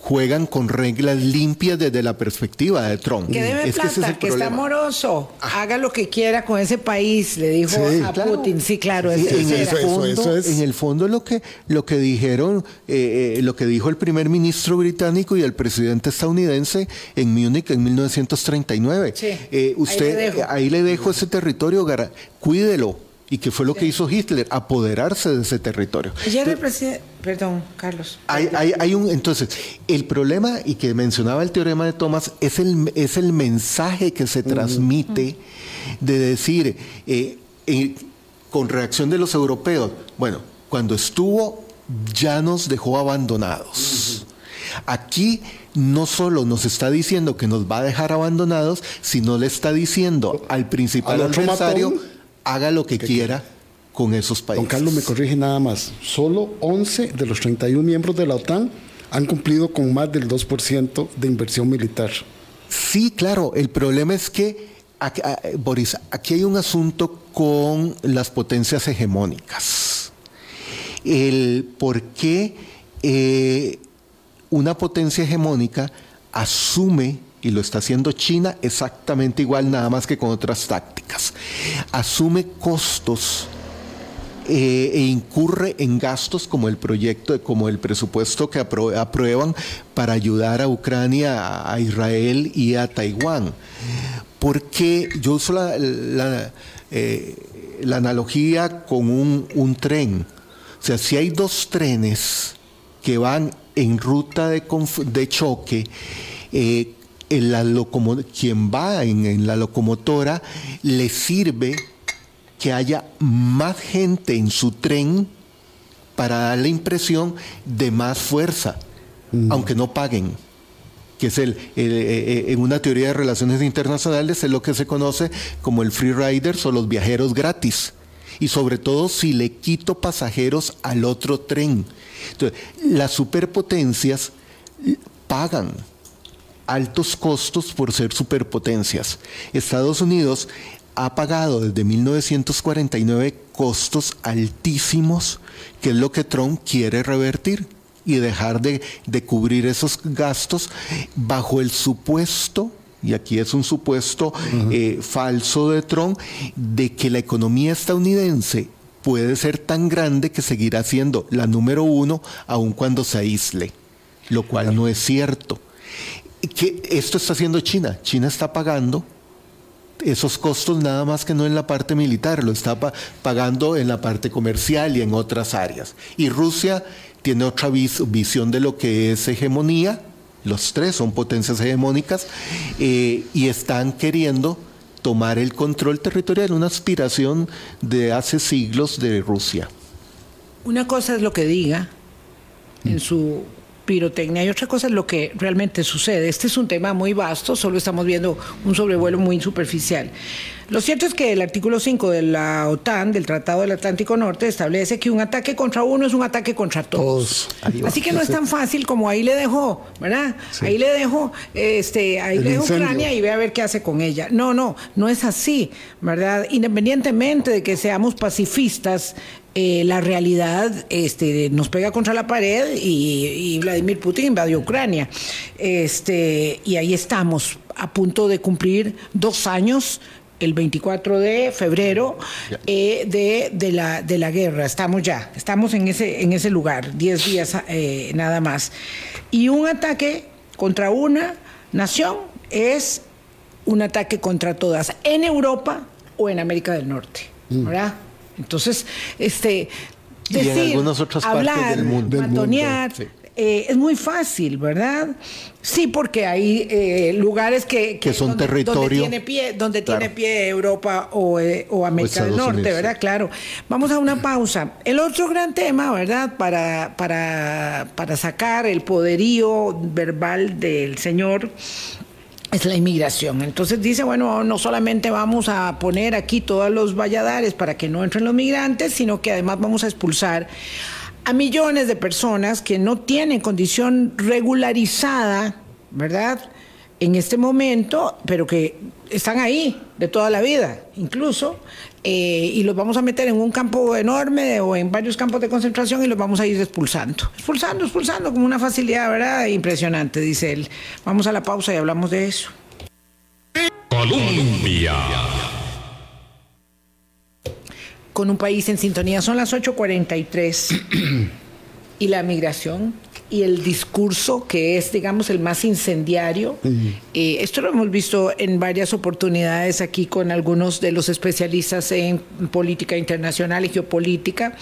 juegan con reglas limpias desde la perspectiva de Trump. Que debe plata, que, está amoroso, ah. haga lo que quiera con ese país, le dijo a Putin. Sí, claro, en, el fondo, en el fondo lo que lo que dijeron, eh, eh, lo que dijo el primer ministro británico y el presidente estadounidense en Múnich en 1939. Eh, usted ahí le, dejo ese territorio, cuídelo y que fue lo que hizo Hitler, apoderarse de ese territorio. Ayer el presidente, perdón, Carlos. Hay, un, entonces, el problema, y que mencionaba el teorema de Thomas, es el, es el mensaje que se transmite de decir, eh, eh, con reacción de los europeos, bueno, cuando estuvo ya nos dejó abandonados. Aquí no solo nos está diciendo que nos va a dejar abandonados, sino le está diciendo al principal adversario haga lo que, quiera con esos países. Don Carlos me corrige nada más. Solo 11 de los 31 miembros de la OTAN han cumplido con más del 2% de inversión militar. Sí, claro. El problema es que, Boris, aquí hay un asunto con las potencias hegemónicas. El por qué eh, una potencia hegemónica asume y lo está haciendo China exactamente igual, nada más que con otras tácticas. Asume costos eh, e incurre en gastos como el proyecto, como el presupuesto que aprueban para ayudar a Ucrania, a Israel y a Taiwán. Porque yo uso la, eh, analogía con un, tren. O sea, si hay dos trenes que van en ruta de, choque, eh, quien va en, la locomotora le sirve que haya más gente en su tren para dar la impresión de más fuerza, mm. aunque no paguen que es el, eh, eh, en una teoría de relaciones internacionales es lo que se conoce como el free riders o los viajeros gratis. Y sobre todo si le quito pasajeros al otro tren. Entonces, las superpotencias pagan altos costos por ser superpotencias. Estados Unidos ha pagado desde 1949 costos altísimos, que es lo que Trump quiere revertir y dejar de, cubrir esos gastos bajo el supuesto y aquí es un supuesto eh, falso de Trump, de que la economía estadounidense puede ser tan grande que seguirá siendo la número uno aun cuando se aísle, lo cual no es cierto que esto está haciendo China. China está pagando esos costos nada más que no en la parte militar, lo está pagando en la parte comercial y en otras áreas. Y Rusia tiene otra visión de lo que es hegemonía, los tres son potencias hegemónicas, eh, y están queriendo tomar el control territorial, una aspiración de hace siglos de Rusia. Una cosa es lo que diga en su pirotecnia y otra cosa es lo que realmente sucede. Este es un tema muy vasto, solo estamos viendo un sobrevuelo muy superficial. Lo cierto es que el artículo 5 de la OTAN, del Tratado del Atlántico Norte, establece que un ataque contra uno es un ataque contra todos. Así que no es tan fácil como ahí le dejó, ¿verdad? Ahí le dejo, este, ahí le dejo Ucrania y ve a ver qué hace con ella. No, no, no es así, ¿verdad? Independientemente de que seamos pacifistas, eh, la realidad este, nos pega contra la pared y, Vladimir Putin invadió Ucrania. Este, y ahí estamos, a punto de cumplir dos años el 24 de febrero eh, de, de, la, de la guerra. Estamos ya, estamos en ese, en ese lugar, 10 días eh, nada más. Y un ataque contra una nación es un ataque contra todas, en Europa o en América del Norte. Mm. Entonces, este, decir, hablar, del mundo, eh, es muy fácil, ¿verdad? Sí, porque hay eh, lugares que, que, son donde, territorio. Donde tiene pie, donde tiene pie Europa o, eh, América del Norte, ¿verdad? Claro. Vamos a una pausa. El otro gran tema, ¿verdad? Para, para, para sacar el poderío verbal del señor es la inmigración. Entonces dice, bueno, no solamente vamos a poner aquí todos los valladares para que no entren los migrantes, sino que además vamos a expulsar a millones de personas que no tienen condición regularizada, ¿verdad? En este momento, pero que están ahí de toda la vida, incluso, eh, y los vamos a meter en un campo enorme o en varios campos de concentración y los vamos a ir expulsando. Expulsando, expulsando, con una facilidad, ¿verdad? Impresionante, dice él. Vamos a la pausa y hablamos de eso. Colombia. Con un país en sintonía, son las 8.43 *clears throat* y la migración y el discurso que es, digamos, el más incendiario. Eh, esto lo hemos visto en varias oportunidades aquí con algunos de los especialistas en política internacional y geopolítica.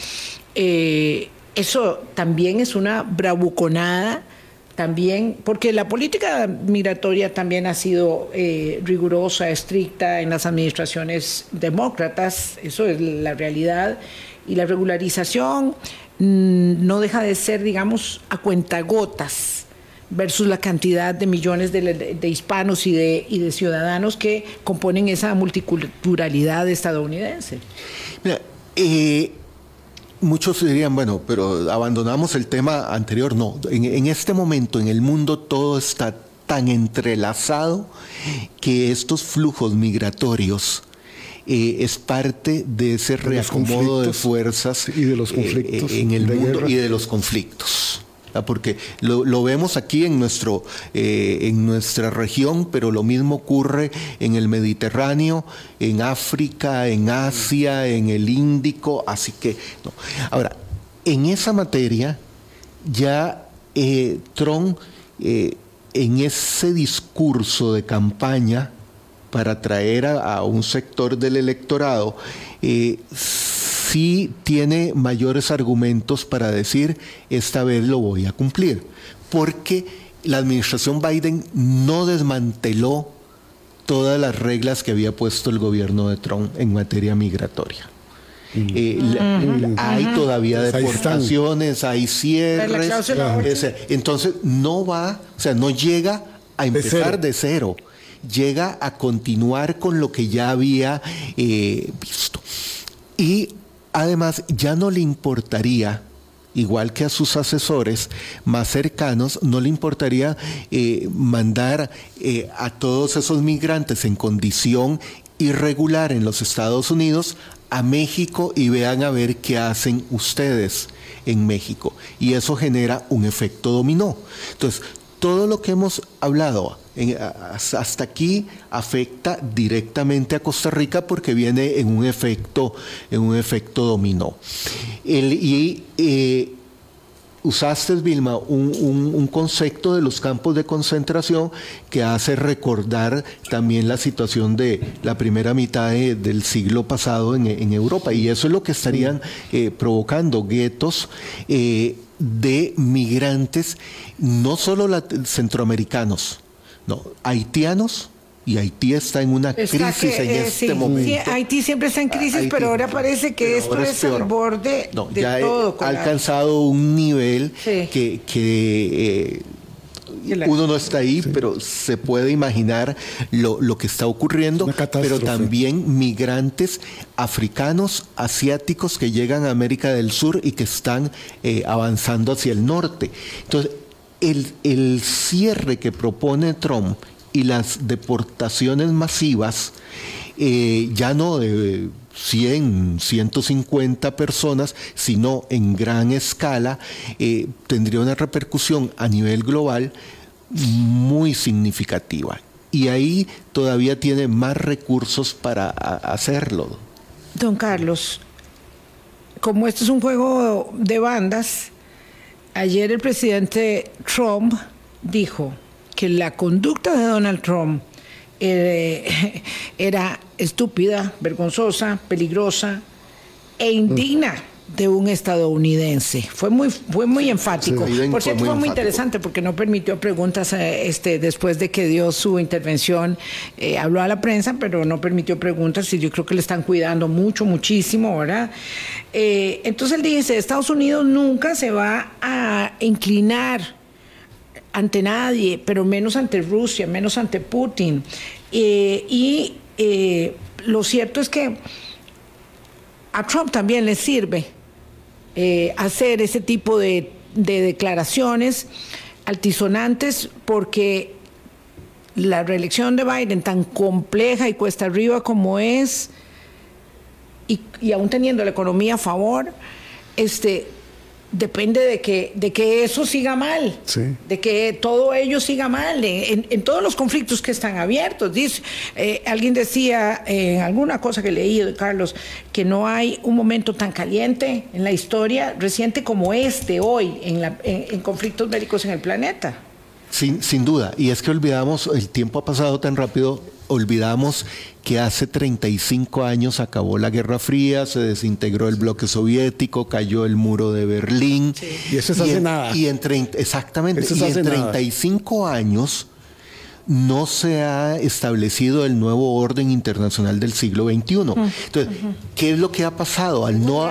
Eh, eso también es una bravuconada también, porque la política migratoria también ha sido eh, rigurosa, estricta en las administraciones demócratas, eso es la realidad, y la regularización no deja de ser, digamos, a cuentagotas versus la cantidad de millones de, hispanos y de, y de, ciudadanos que componen esa multiculturalidad estadounidense. Mira, eh, muchos dirían, bueno, pero abandonamos el tema anterior. No, en este momento en el mundo todo está tan entrelazado que estos flujos migratorios eh, es parte de ese reacomodo de fuerzas y de los conflictos eh, en el mundo y de los conflictos. Porque lo, vemos aquí en, nuestro, eh, en nuestra región, pero lo mismo ocurre en el Mediterráneo, en África, en Asia, en el Índico, así que... Ahora, en esa materia, ya Trump, en ese discurso de campaña, para atraer a, un sector del electorado, eh, sí tiene mayores argumentos para decir, esta vez lo voy a cumplir, porque la administración Biden no desmanteló todas las reglas que había puesto el gobierno de Trump en materia migratoria. Mm. Eh, hay todavía deportaciones, hay cierres. entonces no va, o sea, no llega a empezar de cero llega a continuar con lo que ya había eh, visto. Y además ya no le importaría igual que a sus asesores más cercanos, no le importaría eh, mandar eh, a todos esos migrantes en condición irregular en los Estados Unidos a México y vean a ver qué hacen ustedes en México. Y eso genera un efecto dominó. Entonces, todo lo que hemos hablado hasta aquí afecta directamente a Costa Rica porque viene en un efecto, en un efecto dominó. y eh, usaste, Vilma, un, concepto de los campos de concentración que hace recordar también la situación de la primera mitad del siglo pasado en, Europa. Y eso es lo que estarían eh, provocando guetos. Eh, de migrantes, no solo centroamericanos, no, haitianos, y Haití está en una crisis en eh, este momento. Haití siempre está en crisis, pero ahora parece que esto es, el borde de ya todo. Ha alcanzado un nivel que, que eh, uno no está ahí, pero se puede imaginar lo, lo que está ocurriendo, pero también migrantes africanos, asiáticos que llegan a América del Sur y que están eh, avanzando hacia el norte. Entonces, el, el cierre que propone Trump y las deportaciones masivas, eh, ya no de 100, 150 personas, sino en gran escala, eh, tendría una repercusión a nivel global muy significativa. Y ahí todavía tiene más recursos para hacerlo. Don Carlos, como esto es un juego de bandas, ayer el presidente Trump dijo que la conducta de Donald Trump eh, *laughs* era estúpida, vergonzosa, peligrosa e indigna de un estadounidense. Fue muy, fue muy enfático. Por cierto, fue muy, interesante porque no permitió preguntas eh, este, después de que dio su intervención. Eh, habló a la prensa, pero no permitió preguntas y yo creo que le están cuidando mucho, muchísimo, ¿verdad? entonces él dice, Estados Unidos nunca se va a inclinar ante nadie, pero menos ante Rusia, menos ante Putin. Eh, y eh, lo cierto es que a Trump también le sirve eh, hacer ese tipo de, de declaraciones altisonantes porque la reelección de Biden, tan compleja y cuesta arriba como es, y aún teniendo la economía a favor, este, depende de que, de que eso siga mal, de que todo ello siga mal, en, todos los conflictos que están abiertos. Dice, eh, alguien decía en alguna cosa que leí, Carlos, que no hay un momento tan caliente en la historia reciente como este hoy en, la, en conflictos bélicos en el planeta. Sin, sin duda, y es que olvidamos, el tiempo ha pasado tan rápido, olvidamos que hace 35 años acabó la Guerra Fría, se desintegró el bloque soviético, cayó el muro de Berlín. Y eso es hace nada. Y en exactamente, y en 35 años no se ha establecido el nuevo orden internacional del siglo XXI. Entonces, ¿qué es lo que ha pasado? Al no...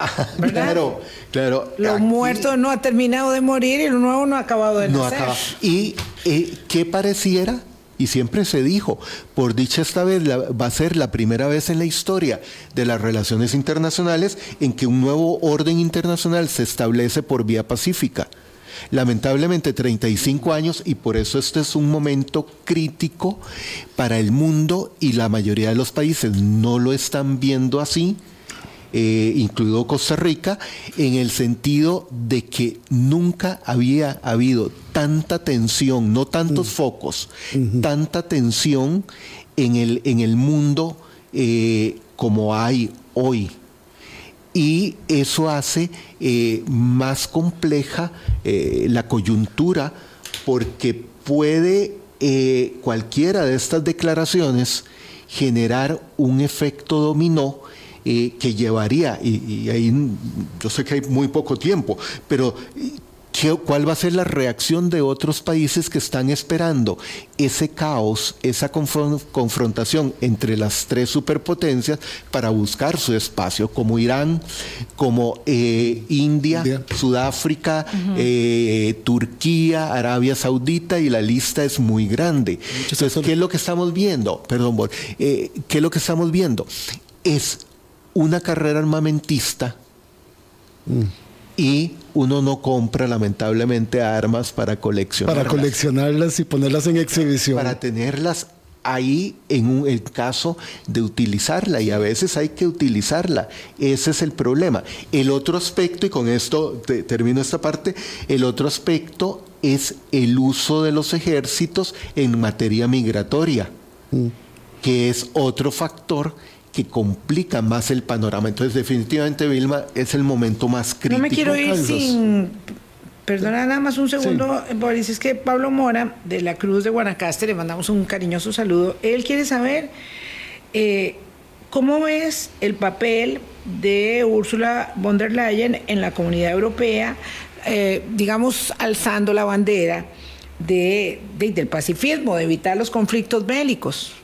*laughs* claro, claro. Lo muerto no ha terminado de morir y lo nuevo no ha acabado de no nacer. Y eh, qué pareciera, y siempre se dijo, por dicha esta vez va a ser la primera vez en la historia de las relaciones internacionales en que un nuevo orden internacional se establece por vía pacífica. Lamentablemente 35 años y por eso este es un momento crítico para el mundo y la mayoría de los países no lo están viendo así eh, incluido Costa Rica, en el sentido de que nunca había habido tanta tensión, no tantos mm. focos, tanta tensión en el, en el mundo eh, como hay hoy. Y eso hace eh, más compleja la coyuntura porque puede cualquiera de estas declaraciones generar un efecto dominó que llevaría, y, ahí yo sé que hay muy poco tiempo, pero ¿Cuál va a ser la reacción de otros países que están esperando ese caos, esa confrontación entre las tres superpotencias para buscar su espacio, como Irán, como eh, India, Sudáfrica, eh, Turquía, Arabia Saudita y la lista es muy grande. Entonces, ¿qué es lo que estamos viendo? Perdón, eh, ¿qué es lo que estamos viendo? Es una carrera armamentista y uno no compra lamentablemente armas para coleccionarlas. Para coleccionarlas y ponerlas en exhibición. Para tenerlas ahí en el caso de utilizarla y a veces hay que utilizarla. Ese es el problema. El otro aspecto, y con esto termino esta parte, el otro aspecto es el uso de los ejércitos en materia migratoria, mm. que es otro factor que complica más el panorama. Entonces, definitivamente, Vilma, es el momento más crítico. No me quiero ir sin... Perdona nada más un segundo, Boris, es que Pablo Mora, de la Cruz de Guanacaste, le mandamos un cariñoso saludo. Él quiere saber eh, cómo ves el papel de Ursula von der Leyen en la comunidad europea, eh, digamos, alzando la bandera de, del pacifismo, de evitar los conflictos bélicos.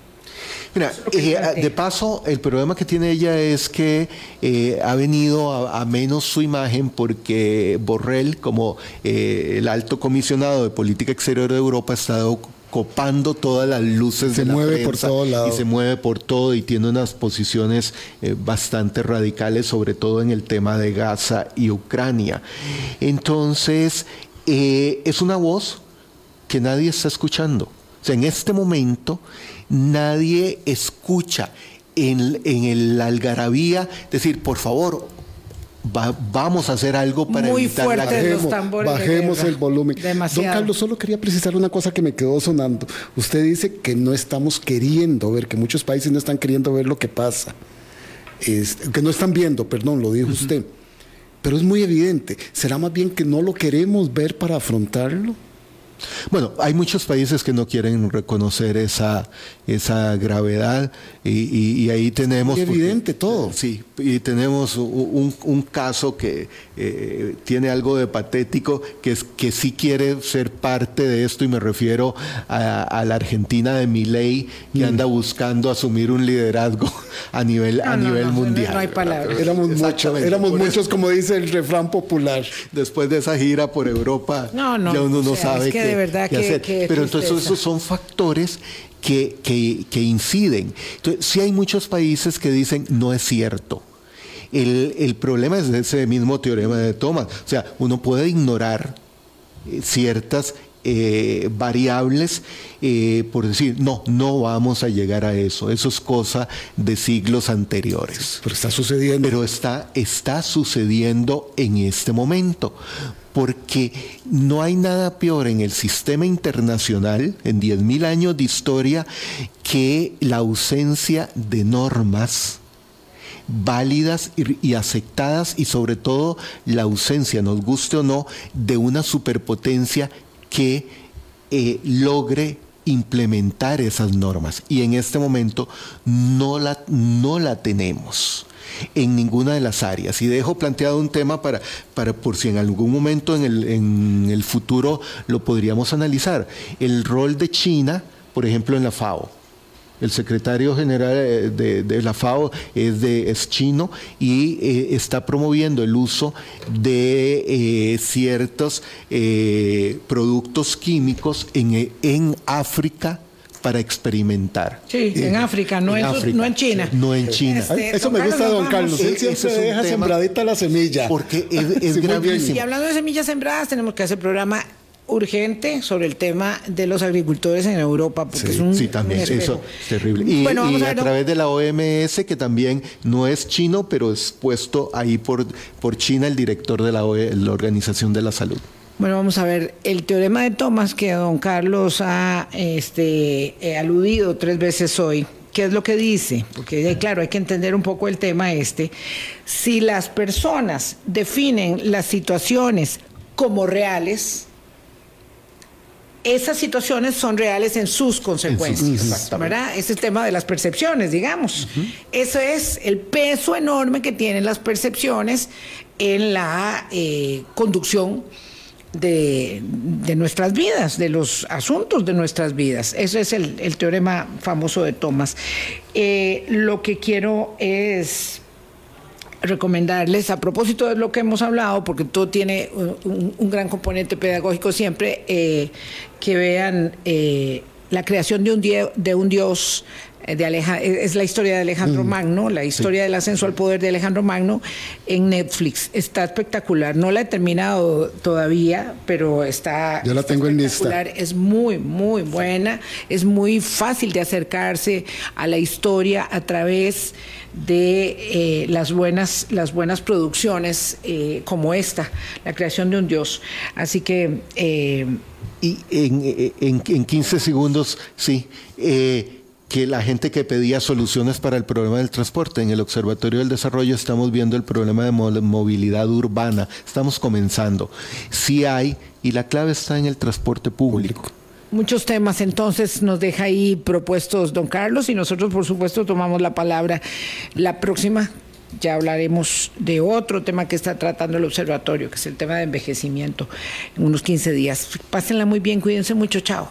Mira, eh, de paso, el problema que tiene ella es que eh, ha venido a, menos su imagen porque Borrell, como eh, el alto comisionado de política exterior de Europa, ha estado copando todas las luces se de la mueve por todo lado. y se mueve por todo y tiene unas posiciones bastante radicales sobre todo en el tema de Gaza y Ucrania. Entonces es una voz que nadie está escuchando. O sea en este momento nadie escucha en, el algarabía decir, por favor, vamos a hacer algo para Muy evitar la bajemos, bajemos el volumen. Don Carlos, solo quería precisar una cosa que me quedó sonando. Usted dice que no estamos queriendo ver, que muchos países no están queriendo ver lo que pasa. que no están viendo, perdón, lo dijo usted. Pero es muy evidente. ¿Será más bien que no lo queremos ver para afrontarlo? Bueno, hay muchos países que no quieren reconocer esa, esa gravedad y, ahí tenemos... Es evidente todo. Sí, y tenemos un, caso que eh, tiene algo de patético, que es que sí quiere ser parte de esto y me refiero a, la Argentina de Milei que mm. anda buscando asumir un liderazgo *laughs* a nivel, a nivel mundial. No hay palabras. Éramos, muchos, éramos muchos, como dice el refrán popular. Después de esa gira por Europa, ya uno no sabe qué, verdad hacer. Pero entonces esos son factores que, que, inciden. Entonces, sí hay muchos países que dicen no es cierto. El, el, problema es ese mismo teorema de Thomas. O sea, uno puede ignorar eh, ciertas eh, variables eh, por decir, no, no vamos a llegar a eso. Eso es cosa de siglos anteriores. Pero está sucediendo. Pero está, está sucediendo en este momento porque no hay nada peor en el sistema internacional, en 10.000 años de historia, que la ausencia de normas válidas y, aceptadas y sobre todo la ausencia, nos guste o no, de una superpotencia que eh, logre implementar esas normas. Y en este momento no la, no la tenemos en ninguna de las áreas. Y dejo planteado un tema para, para por si en algún momento en el, en el futuro lo podríamos analizar. El rol de China, por ejemplo, en la FAO. El secretario general eh, de, la FAO es, de, es chino y eh, está promoviendo el uso de eh, ciertos productos químicos en, en África para experimentar. Sí, en África, no, en, no en China. No en China. Este, Eso me gusta, don Carlos. Él siempre deja sembradita la semilla. Porque es, *laughs* gravísimo. Y hablando de semillas sembradas, tenemos que hacer programa urgente sobre el tema de los agricultores en Europa, porque es un Sí, también, eso es terrible. Y, a, través de la OMS, que también no es chino, pero es puesto ahí por, por China el director de la, la Organización de la Salud. Bueno, vamos a ver, el teorema de Thomas que don Carlos ha este, eh, aludido tres veces hoy, ¿qué es lo que dice? Porque claro, hay que entender un poco el tema este. Si las personas definen las situaciones como reales, esas situaciones son reales en sus consecuencias. ¿verdad? Ese es el tema de las percepciones, digamos. Eso es el peso enorme que tienen las percepciones en la eh, conducción de, nuestras vidas, de los asuntos de nuestras vidas. Ese es el, teorema famoso de Thomas. Eh, lo que quiero es recomendarles, a propósito de lo que hemos hablado, porque todo tiene un, gran componente pedagógico siempre, eh, que vean eh, la creación de un, de un Dios de es la historia de Alejandro mm. Magno, la historia del ascenso al poder de Alejandro Magno en Netflix. Está espectacular. No la he terminado todavía, pero está. Yo la tengo en lista. Es muy, muy buena. Es muy fácil de acercarse a la historia a través de eh, las buenas las buenas producciones eh, como esta, la creación de un dios. Así que eh, y en, en, en, 15 segundos, sí que la gente que pedía soluciones para el problema del transporte. En el Observatorio del Desarrollo estamos viendo el problema de movilidad urbana. Estamos comenzando. Sí hay, y la clave está en el transporte público. Muchos temas entonces nos deja ahí propuestos don Carlos y nosotros por supuesto tomamos la palabra. La próxima ya hablaremos de otro tema que está tratando el observatorio, que es el tema de envejecimiento en unos 15 días. Pásenla muy bien, cuídense mucho, chao.